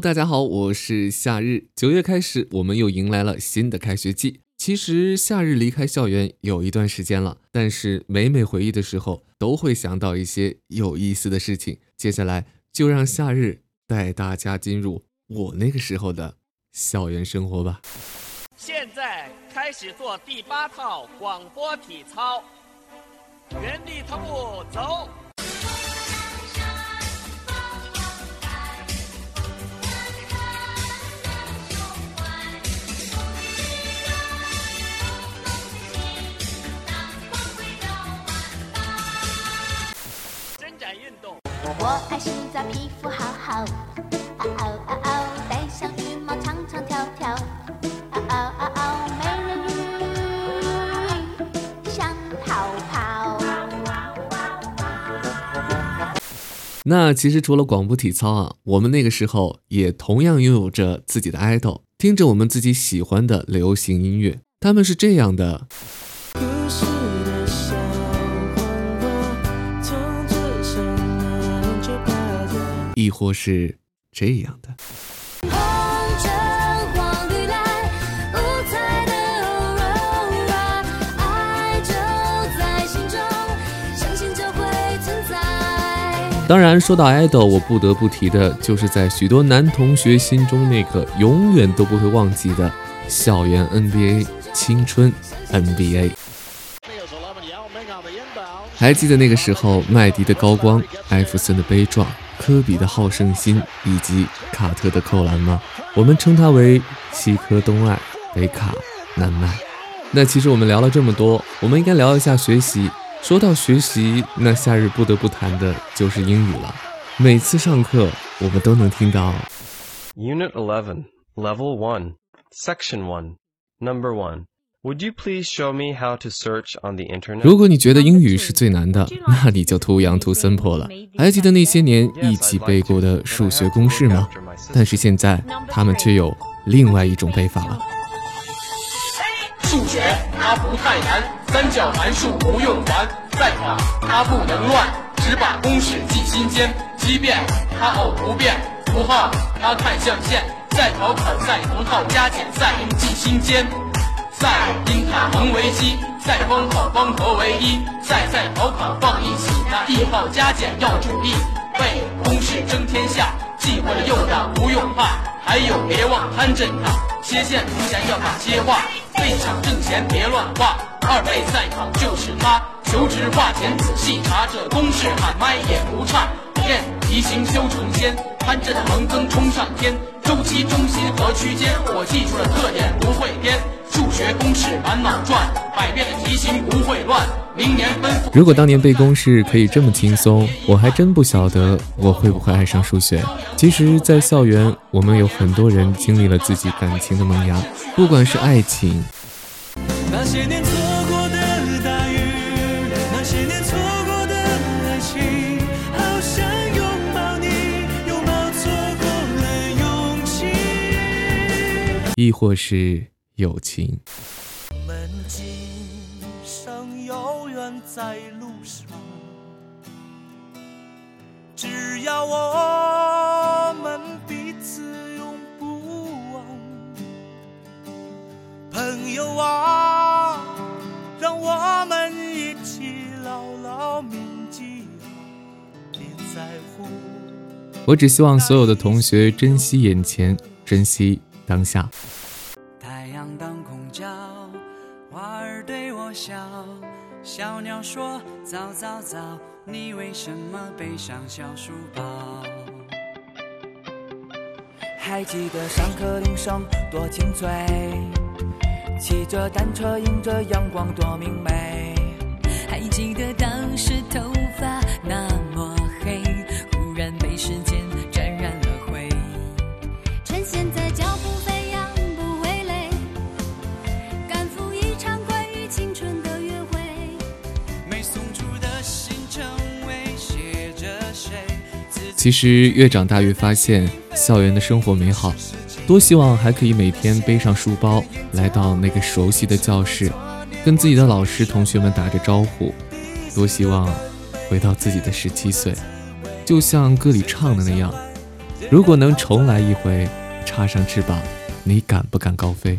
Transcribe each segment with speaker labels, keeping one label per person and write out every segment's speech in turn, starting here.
Speaker 1: 大家好，我是夏日。九月开始，我们又迎来了新的开学季。其实夏日离开校园有一段时间了，但是每每回忆的时候，都会想到一些有意思的事情。接下来就让夏日带大家进入我那个时候的校园生活吧。
Speaker 2: 现在开始做第八套广播体操，原地踏步走。
Speaker 3: 我爱洗澡，皮肤好好。嗷嗷嗷嗷，戴上羽毛，唱唱跳跳。嗷嗷嗷嗷，美人鱼想逃跑。
Speaker 1: 那其实除了广播体操啊，我们那个时候也同样拥有着自己的爱豆，听着我们自己喜欢的流行音乐，他们是这样的。亦或是这样的。当然，说到 idol，我不得不提的就是在许多男同学心中那个永远都不会忘记的校园 NBA 青春 NBA。还记得那个时候，麦迪的高光，艾弗森的悲壮。科比的好胜心以及卡特的扣篮吗？我们称它为西科东爱，北卡南麦。那其实我们聊了这么多，我们应该聊一下学习。说到学习，那夏日不得不谈的就是英语了。每次上课，我们都能听到。
Speaker 4: Unit Eleven, Level One, Section One, Number One. Would you please show me how to search on the internet?
Speaker 1: 如果你觉得英语是最难的，那你就 too young too simple 了。还记得那些年一起背过的数学公式吗？但是现在他们却有另外一种背法了。
Speaker 5: 数学它不太难，三角函数不用还，再考它不能乱，只把公式记心间。奇变它偶不变，符号它看象限，再考考赛同号加减赛记心间。赛因塔恒为基，赛方考方和为一，赛赛考考放一起，那一号加减要注意，背公式争天下，记会了又打不用怕，还有别忘摊正塔，切线图前要打切画，背场挣钱别乱画，二倍赛考就是它，求职画前仔细查，这公式喊麦也不差，练题型修成仙，摊正横增冲上天，周期中心和区间，我记住了特点不会颠。数学公式满脑转，百变的题型不会乱。明年奔赴。
Speaker 1: 如果当年背公式可以这么轻松，我还真不晓得我会不会爱上数学。其实，在校园，我们有很多人经历了自己感情的萌芽，不管是爱情。那些年错过的大雨，那些年错过的爱情，好想拥抱你，拥抱错过了勇气。亦或是。友情。我们今生有缘在路上，只要我们彼此永不忘。朋友啊，让我们一起牢牢铭记，别在乎。我只希望所有的同学珍惜眼前，珍惜当下。太阳当空照，花儿对我笑，小鸟说：早早早，你为什么背上小书包？还记得上课铃声多清脆，骑着单车迎着阳光多明媚。还记得当时头发那么黑，忽然被时间。其实越长大越发现，校园的生活美好，多希望还可以每天背上书包，来到那个熟悉的教室，跟自己的老师同学们打着招呼。多希望回到自己的十七岁，就像歌里唱的那样，
Speaker 6: 如果能重来一回，插上翅膀，你敢不敢高飞？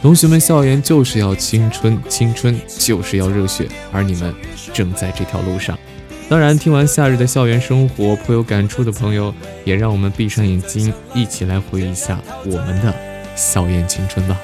Speaker 6: 同学们，校园就是要青春，青春就是要热血，而你们正在这条路上。当然，听完夏日的校园生活颇有感触的朋友，也让我们闭上眼睛，一起来回忆一下我们的校园青春吧。